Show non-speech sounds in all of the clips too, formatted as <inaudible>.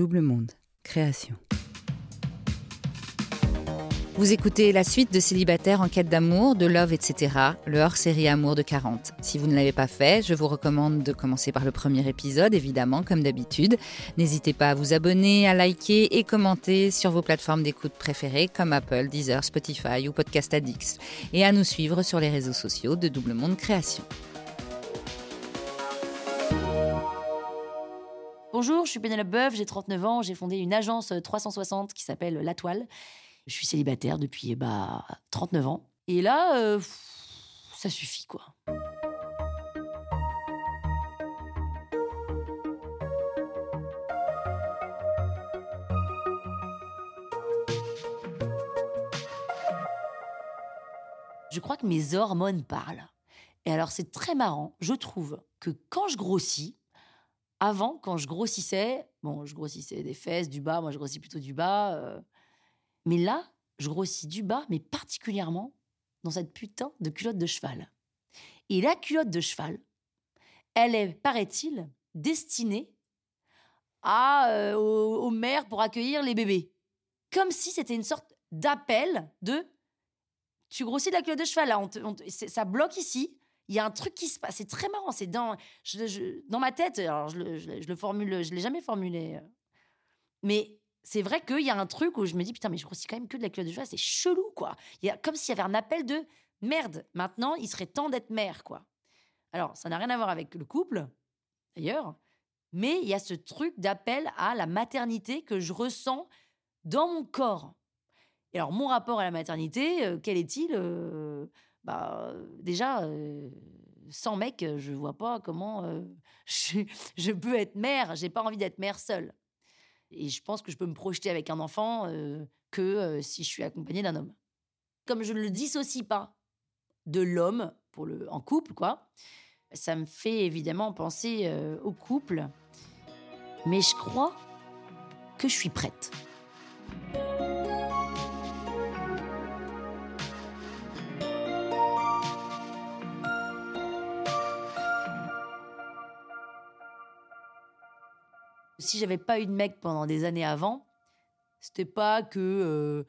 Double Monde, création. Vous écoutez la suite de Célibataire en quête d'amour, de love, etc., le hors-série Amour de 40. Si vous ne l'avez pas fait, je vous recommande de commencer par le premier épisode, évidemment, comme d'habitude. N'hésitez pas à vous abonner, à liker et commenter sur vos plateformes d'écoute préférées comme Apple, Deezer, Spotify ou Podcast Addicts, et à nous suivre sur les réseaux sociaux de Double Monde Création. Bonjour, je suis Pénélope Boeuf, j'ai 39 ans, j'ai fondé une agence 360 qui s'appelle La Toile. Je suis célibataire depuis bah, 39 ans. Et là, euh, ça suffit quoi. Je crois que mes hormones parlent. Et alors c'est très marrant, je trouve que quand je grossis, avant, quand je grossissais, bon, je grossissais des fesses, du bas, moi je grossis plutôt du bas. euh, mais là, je grossis du bas, mais particulièrement dans cette putain de culotte de cheval. Et la culotte de cheval, elle est, paraît-il, destinée à, euh, aux, mères pour accueillir les bébés. Comme si c'était une sorte d'appel de tu grossis de la culotte de cheval, là, on ça bloque ici. Il y a un truc qui se passe. C'est très marrant. C'est dans, dans ma tête. Alors, je le formule, je l'ai jamais formulé. euh. Mais c'est vrai qu'il y a un truc où je me dis putain, mais je grossis quand même que de la culotte de cheval. C'est chelou, quoi. Il y a comme s'il y avait un appel de merde. Maintenant, il serait temps d'être mère, quoi. Alors, ça n'a rien à voir avec le couple, d'ailleurs. Mais il y a ce truc d'appel à la maternité que je ressens dans mon corps. Et alors, mon rapport à la maternité, euh, quel est-il Euh, bah, Déjà, sans mec, je vois pas comment <laughs> je, peux être mère. J'ai pas envie d'être mère seule. Et je pense que je peux me projeter avec un enfant que si je suis accompagnée d'un homme. Comme je ne le dissocie pas de l'homme pour le en couple, quoi, ça me fait évidemment penser au couple. Mais je crois que je suis prête. Si j'avais pas eu de mec pendant des années avant, c'était pas que euh,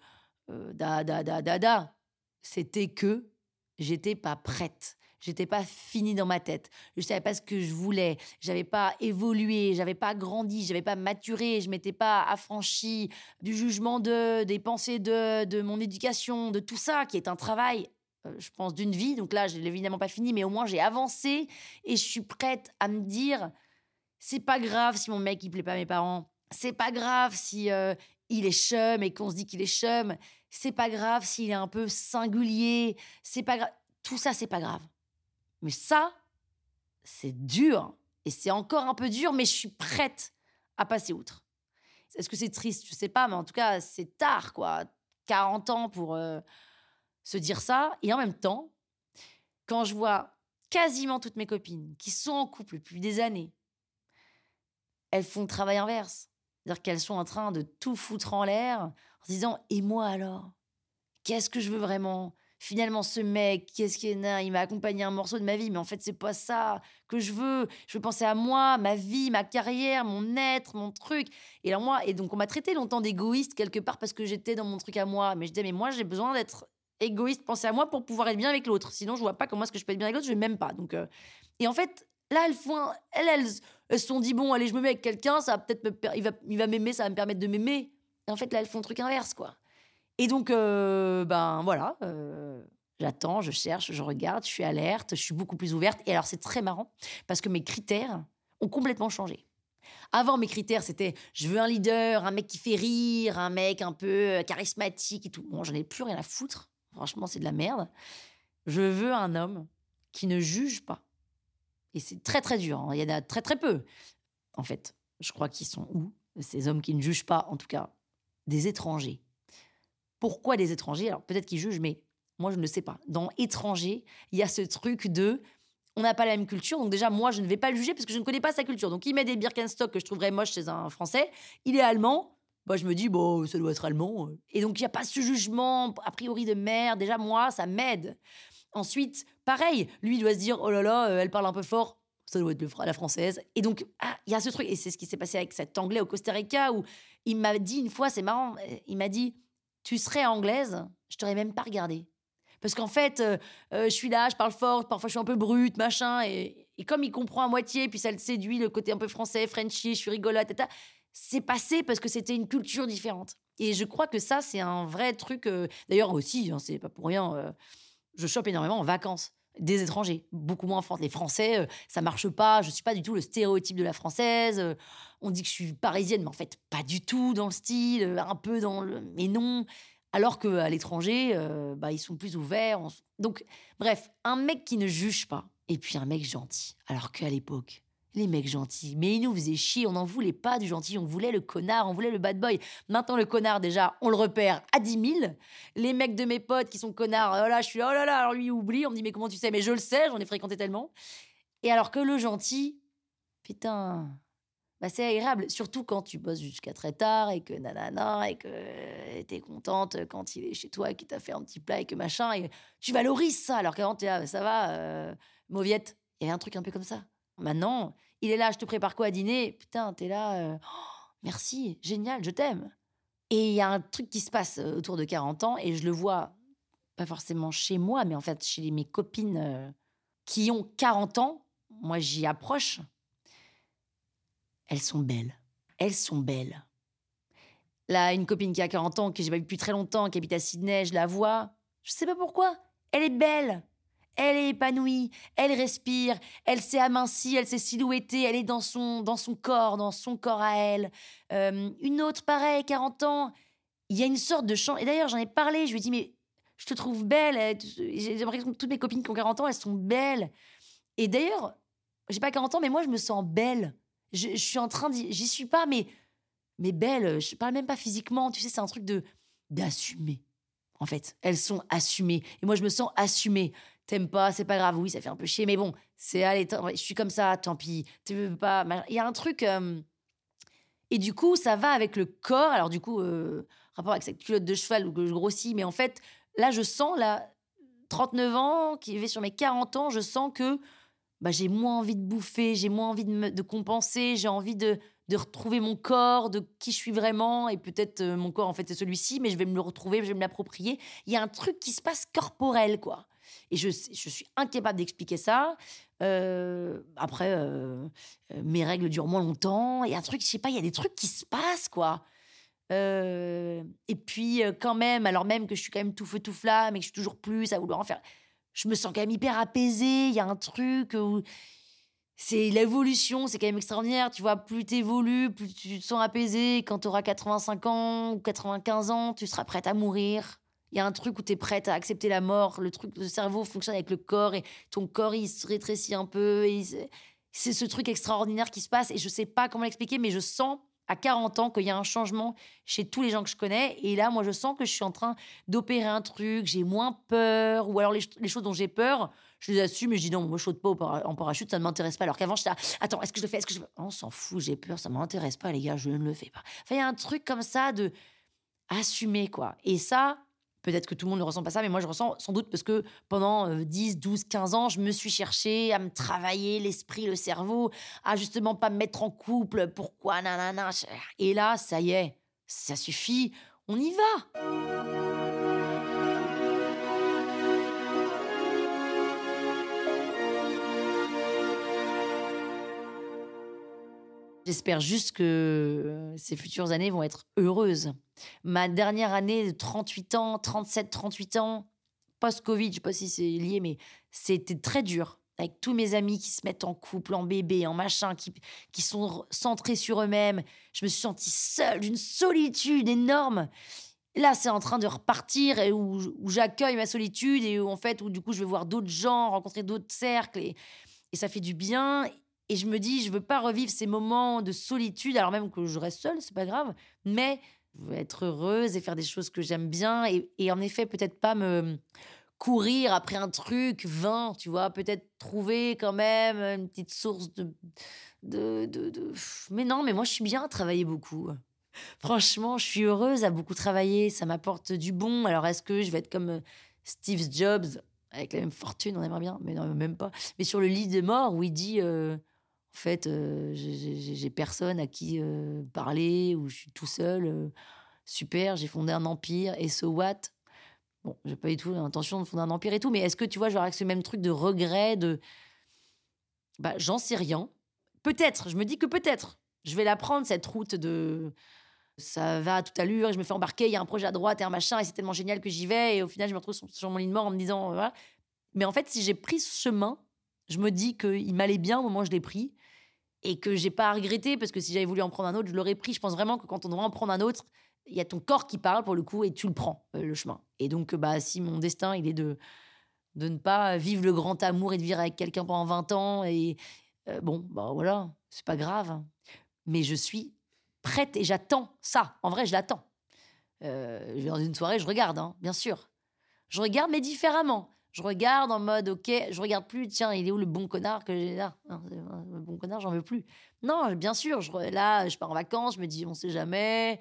euh, da da da da da, c'était que j'étais pas prête. J'étais pas finie dans ma tête. Je savais pas ce que je voulais. J'avais pas évolué. J'avais pas grandi. J'avais pas maturé. Je m'étais pas affranchie du jugement de, des pensées de, de mon éducation, de tout ça, qui est un travail, euh, je pense, d'une vie. Donc là, je l'ai évidemment pas fini, mais au moins j'ai avancé et je suis prête à me dire c'est pas grave si mon mec il plaît pas à mes parents. C'est pas grave si euh, il est chum et qu'on se dit qu'il est chum. C'est pas grave s'il est un peu singulier. C'est pas grave. Tout ça, c'est pas grave. Mais ça, c'est dur. Et c'est encore un peu dur, mais je suis prête à passer outre. Est-ce que c'est triste? Je sais pas, mais en tout cas, c'est tard, quoi. 40 ans pour euh, se dire ça. Et en même temps, quand je vois quasiment toutes mes copines qui sont en couple depuis des années, elles font le travail inverse. C'est-à-dire qu'elles sont en train de tout foutre en l'air en se disant Et moi alors? Qu'est-ce que je veux vraiment? Finalement, ce mec, qu'est-ce qu'il Il m'a accompagné un morceau de ma vie, mais en fait, c'est pas ça que je veux. Je veux penser à moi, ma vie, ma carrière, mon être, mon truc. Et alors, moi, et donc, on m'a traité longtemps d'égoïste quelque part parce que j'étais dans mon truc à moi. Mais je disais, mais moi, j'ai besoin d'être égoïste, penser à moi pour pouvoir être bien avec l'autre. Sinon, je vois pas comment est-ce que je peux être bien avec l'autre, je vais même pas. Donc, euh, Et en fait, là, elles, font un- elles, elles, se sont dit, bon, allez, je me mets avec quelqu'un, ça va peut-être me il va, il va m'aimer, ça va me permettre de m'aimer. Et en fait, là, elles font le truc inverse, quoi. Et donc, euh, ben voilà, euh, j'attends, je cherche, je regarde, je suis alerte, je suis beaucoup plus ouverte. Et alors, c'est très marrant parce que mes critères ont complètement changé. Avant, mes critères, c'était je veux un leader, un mec qui fait rire, un mec un peu euh, charismatique et tout. Bon, j'en ai plus rien à foutre. Franchement, c'est de la merde. Je veux un homme qui ne juge pas. Et c'est très, très dur. hein. Il y en a très, très peu. En fait, je crois qu'ils sont où Ces hommes qui ne jugent pas, en tout cas, des étrangers? Pourquoi des étrangers? Alors, peut-être qu'ils jugent, mais moi, je ne sais pas. Dans étrangers, il y a ce truc de on n'a pas la même culture. Donc déjà, moi, je ne vais pas le juger parce que je ne connais pas sa culture. Donc il met des Birkenstock que je trouverais moches chez un Français. Il est allemand. Bah, je me dis, bon, ça doit être allemand. Et donc, il n'y a pas ce jugement, a priori, de merde. Déjà, moi, ça m'aide. Ensuite, pareil, lui, doit se dire, oh là là, euh, elle parle un peu fort. ça doit être le, la française. Et donc, ah, il y a ce truc, et c'est ce qui s'est passé avec cet anglais au Costa Rica, où il m'a dit une fois, c'est marrant, il m'a dit, tu serais anglaise, je t'aurais même pas regardé. Parce qu'en fait, euh, euh, je suis là, je parle fort, parfois je suis un peu brute, machin. Et, comme il comprend à moitié, puis ça le séduit, le côté un peu français, Frenchy, je suis rigolote, etc. C'est passé parce que c'était une culture différente. Et je crois que ça, c'est un vrai truc. Euh, d'ailleurs aussi, hein, c'est pas pour rien. Je chope énormément en vacances des étrangers, beaucoup moins en France. Les Français, ça marche pas. Je suis pas du tout le stéréotype de la française. on dit que je suis parisienne, mais en fait, pas du tout dans le style, un peu dans le. Mais non. Alors qu'à l'étranger, euh, bah, ils sont plus ouverts. Donc, bref, un mec qui ne juge pas, et puis un mec gentil. Alors qu'à l'époque, les mecs gentils, mais ils nous faisaient chier, on n'en voulait pas du gentil, on voulait le connard, on voulait le bad boy. Maintenant, le connard, déjà, on le repère à 10 000. Les mecs de mes potes qui sont connards, oh là, je suis oh là là, alors lui, oublie, on me dit, mais comment tu sais? Mais je le sais, j'en ai fréquenté tellement. Et alors que le gentil, putain, bah, c'est agréable. Surtout quand tu bosses jusqu'à très tard et que nanana, et que t'es contente quand il est chez toi et qu'il t'a fait un petit plat et que machin. Et tu valorises ça. Alors qu'avant, t'es là, ça va, euh, mauviette. Il y avait un truc un peu comme ça. Maintenant, il est là, je te prépare quoi à dîner? Putain, t'es là, euh, oh, merci, génial, je t'aime. Et il y a un truc qui se passe autour de 40 ans et je le vois pas forcément chez moi, mais en fait chez mes copines qui ont 40 ans. Moi, j'y approche elles sont belles. Elles sont belles. Là, une copine qui a 40 ans, que j'ai pas vu depuis très longtemps, qui habite à Sydney, je la vois. Je sais pas pourquoi. Elle est belle. Elle est épanouie, elle respire, elle s'est amincie, elle s'est silhouettée, elle est dans son, dans son corps, dans son corps à elle. Euh, une autre, pareil, 40 ans, il y a une sorte de chant. Et d'ailleurs, j'en ai parlé, je lui ai dit, mais je te trouve belle. J'ai l'impression que toutes mes copines qui ont 40 ans, elles sont belles. Et d'ailleurs, j'ai pas 40 ans, mais moi, je me sens belle. Je, suis en train j'y suis pas, mais, mais belle. Je parle même pas physiquement. Tu sais, c'est un truc de d'assumer. En fait, elles sont assumées. Et moi, je me sens assumée. T'aimes pas, c'est pas grave. Oui, ça fait un peu chier, mais bon, c'est allez, je suis comme ça, tant pis. Tu veux pas. Il y a un truc. Et du coup, ça va avec le corps. Alors, du coup, euh, rapport avec cette culotte de cheval où je grossis, mais en fait, là, je sens, là, 39 ans, qui vais sur mes 40 ans, je sens que bah, j'ai moins envie de bouffer, j'ai moins envie de, de compenser, j'ai envie de, de, retrouver mon corps, de qui je suis vraiment. Et peut-être euh, mon corps, en fait, c'est celui-ci, mais je vais me le retrouver, je vais me l'approprier. Il y a un truc qui se passe corporel, quoi. Et je, je suis incapable d'expliquer ça. Euh, après, euh, mes règles durent moins longtemps. Il y a un truc, je sais pas, il y a des trucs qui se passent, quoi. et puis, quand même, alors même que je suis quand même tout feu, tout flamme et que je suis toujours plus à vouloir en faire je me sens quand même hyper apaisée. Il y a un truc où c'est l'évolution, c'est quand même extraordinaire. Tu vois, plus tu évolues, plus tu te sens apaisé. Quand tu auras 85 ans ou 95 ans, tu seras prête à mourir. Il y a un truc où tu es prête à accepter la mort. Le truc, le cerveau fonctionne avec le corps et ton corps, il se rétrécit un peu. C'est ce truc extraordinaire qui se passe et je sais pas comment l'expliquer, mais je sens à 40 ans qu'il y a un changement chez tous les gens que je connais. Et là, moi, je sens que je suis en train d'opérer un truc, j'ai moins peur, ou alors les, choses dont j'ai peur, je les assume et je dis non, moi, je saute pas en parachute, ça ne m'intéresse pas. Alors qu'avant, j'étais attends, est-ce que je le fais? Est-ce que. On s'en fout, j'ai peur, ça ne m'intéresse pas, les gars, je ne le fais pas. Il y a un truc comme ça de assumer, quoi. Et ça, Peut-être que tout le monde ne ressent pas ça, mais moi je ressens sans doute parce que pendant 10, 12, 15 ans, je me suis cherché à me travailler l'esprit, le cerveau, à justement pas me mettre en couple. Pourquoi nanana Et là, ça y est, ça suffit, on y va. J'espère juste que euh, ces futures années vont être heureuses. Ma dernière année de 38 ans, 37, 38 ans, post-Covid, je sais pas si c'est lié, mais c'était très dur. Avec tous mes amis qui se mettent en couple, en bébé, en machin, qui, qui sont centrés sur eux-mêmes. Je me suis sentie seule, d'une solitude énorme. Là, c'est en train de repartir où, j'accueille ma solitude et où, en fait, où du coup, je vais voir d'autres gens, rencontrer d'autres cercles et ça fait du bien. Et je me dis, je veux pas revivre ces moments de solitude, alors même que je reste seule, c'est pas grave, mais je veux être heureuse et faire des choses que j'aime bien. Et, en effet, peut-être pas me courir après un truc vain, tu vois, peut-être trouver quand même une petite source de, de, de, Mais non, mais moi, je suis bien à travailler beaucoup. Franchement, je suis heureuse à beaucoup travailler, ça m'apporte du bon. Alors, est-ce que je vais être comme Steve Jobs avec la même fortune, on aimerait bien, mais non, même pas. Mais sur le lit des morts, où il dit, euh, en fait, euh, j'ai personne à qui euh, parler, ou je suis tout seul, super, j'ai fondé un empire, et so what? Bon, j'ai pas du tout l'intention de fonder un empire et tout, mais est-ce que tu vois, genre avec ce même truc de regret, de. Bah, j'en sais rien. Peut-être, je me dis que peut-être. Je vais la prendre, cette route de ça va à toute allure je me fais embarquer, il y a un projet à droite et un machin et c'est tellement génial que j'y vais et au final je me retrouve sur, mon lit de mort en me disant voilà. Mais en fait, si j'ai pris ce chemin, je me dis qu'il m'allait bien au moment où je l'ai pris et que j'ai pas à regretter parce que si j'avais voulu en prendre un autre, je l'aurais pris. Je pense vraiment que quand on doit en prendre un autre, il y a ton corps qui parle pour le coup et tu le prends euh, le chemin. Et donc bah si mon destin il est de de ne pas vivre le grand amour et de vivre avec quelqu'un pendant 20 ans et euh, bon bah voilà, c'est pas grave. Mais je suis prête et j'attends ça. En vrai, je l'attends. Euh, dans une soirée, je regarde, hein, bien sûr. Je regarde, mais différemment. Je regarde en mode, ok, je regarde plus, tiens, il est où le bon connard que j'ai là? Le bon connard, j'en veux plus. Non, bien sûr, là, je pars en vacances, je me dis, on sait jamais.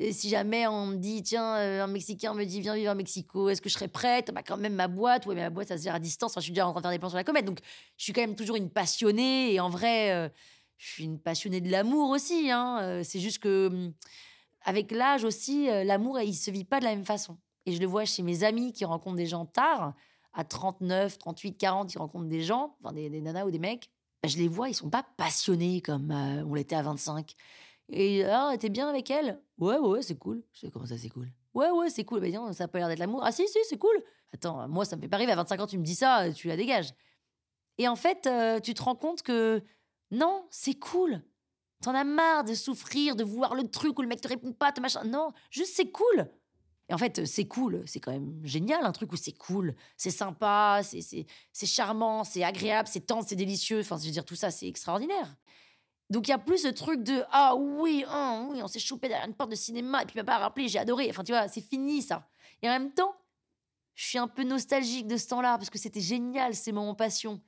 Et si jamais on me dit, tiens, euh, un Mexicain me dit, viens vivre à Mexico, est-ce que je serais prête? Bah, quand même, ma boîte, ouais, mais ma boîte, ça se gère à distance. je suis déjà en train de faire des plans sur la comète. Donc, je suis quand même toujours une passionnée. Et en vrai, euh, je suis une passionnée de l'amour aussi. Hein. Euh, c'est juste que, hum, avec l'âge aussi, l'amour, il se vit pas de la même façon. Et je le vois chez mes amis qui rencontrent des gens tard, à 39, 38, 40, ils rencontrent des gens, enfin des, nanas ou des mecs. Bah, je les vois, ils sont pas passionnés comme euh, on l'était à 25. Et ah, t'es bien avec elle? Ouais, ouais, c'est cool. Je sais comment ça, c'est cool? Ouais, ouais, c'est cool. Bah, ça a pas l'air d'être l'amour. Ah, si, si, c'est cool. Attends, moi, ça me fait pas rire. À 25 ans, tu me dis ça, tu la dégages. Et en fait, tu te rends compte que non, c'est cool. T'en as marre de souffrir, de voir le truc où le mec te répond pas, te machin. Non, juste c'est cool. Et en fait, c'est cool, c'est quand même génial, un truc où c'est cool, c'est sympa, c'est charmant, c'est agréable, c'est tendre, c'est délicieux. Enfin, je veux dire, tout ça, c'est extraordinaire. Donc, il y a plus ce truc de Ah oui, hein, on s'est chopé derrière une porte de cinéma, et puis m'a pas rappelé, j'ai adoré. Enfin, tu vois, c'est fini ça. Et en même temps, je suis un peu nostalgique de ce temps-là, parce que c'était génial, ces moments passion.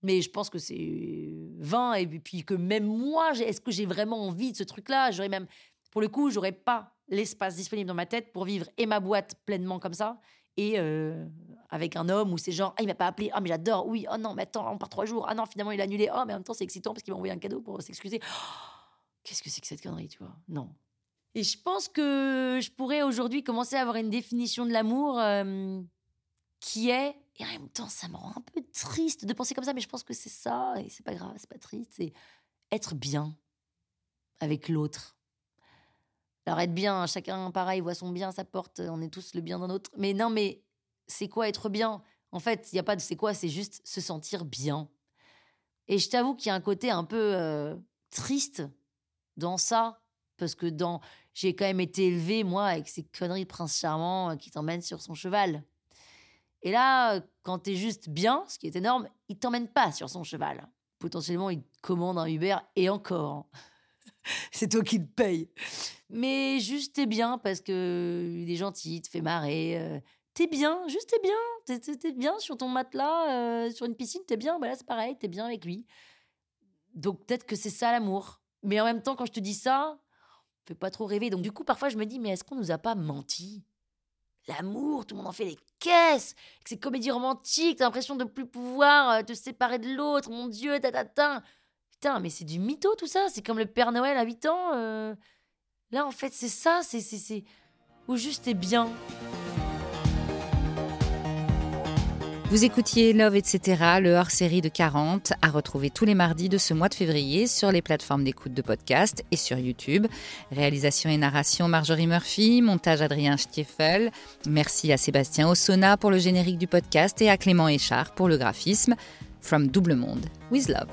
Mais je pense que c'est 20 et puis que même moi, est-ce que j'ai vraiment envie de ce truc-là? J'aurais même, pour le coup, j'aurais pas l'espace disponible dans ma tête pour vivre et ma boîte pleinement comme ça et euh, avec un homme où c'est genre ah il m'a pas appelé ah mais j'adore oui oh non mais attends on part trois jours ah non finalement il a annulé oh mais en même temps c'est excitant parce qu'il m'a envoyé un cadeau pour s'excuser. Qu'est-ce que c'est que cette connerie tu vois? Non. Et je pense que je pourrais aujourd'hui commencer à avoir une définition de l'amour euh, qui est et en même temps, ça me rend un peu triste de penser comme ça, mais je pense que c'est ça, et c'est pas grave, c'est pas triste, c'est être bien avec l'autre. Alors être bien, chacun pareil, voit son bien, sa porte, on est tous le bien d'un autre. Mais non, mais c'est quoi être bien? En fait, il n'y a pas de c'est quoi, c'est juste se sentir bien. Et je t'avoue qu'il y a un côté un peu euh, triste dans ça, parce que dans j'ai quand même été élevé moi avec ces conneries de prince charmant euh, qui t'emmène sur son cheval. Et là, quand t'es juste bien, ce qui est énorme, il t'emmène pas sur son cheval. Potentiellement, il commande un Uber et encore. <laughs> c'est toi qui le paye. Mais juste t'es bien parce que il est gentil, il te fait marrer. Euh, t'es bien, juste t'es bien. T'es, bien sur ton matelas, euh, sur une piscine, t'es bien. Bah là, c'est pareil, t'es bien avec lui. Donc peut-être que c'est ça l'amour. Mais en même temps, quand je te dis ça, fais pas trop rêver. Donc du coup, parfois, je me dis, mais est-ce qu'on nous a pas menti? L'amour, tout le monde en fait les caisses. C'est comédie romantique, t'as l'impression de plus pouvoir euh, te séparer de l'autre. Mon Dieu, ta, Putain, mais c'est du mytho tout ça. C'est comme le Père Noël à 8 ans. Là, en fait, c'est ça. C'est, c'est, c'est. Ou juste t'es bien. Vous écoutiez Love, etc., le hors-série de 40, à retrouver tous les mardis de ce mois de février sur les plateformes d'écoute de podcast et sur YouTube. Réalisation et narration Marjorie Murphy, montage Adrien Stiefel. Merci à Sébastien Ossona pour le générique du podcast et à Clément Échard pour le graphisme. From Double Monde, with Love.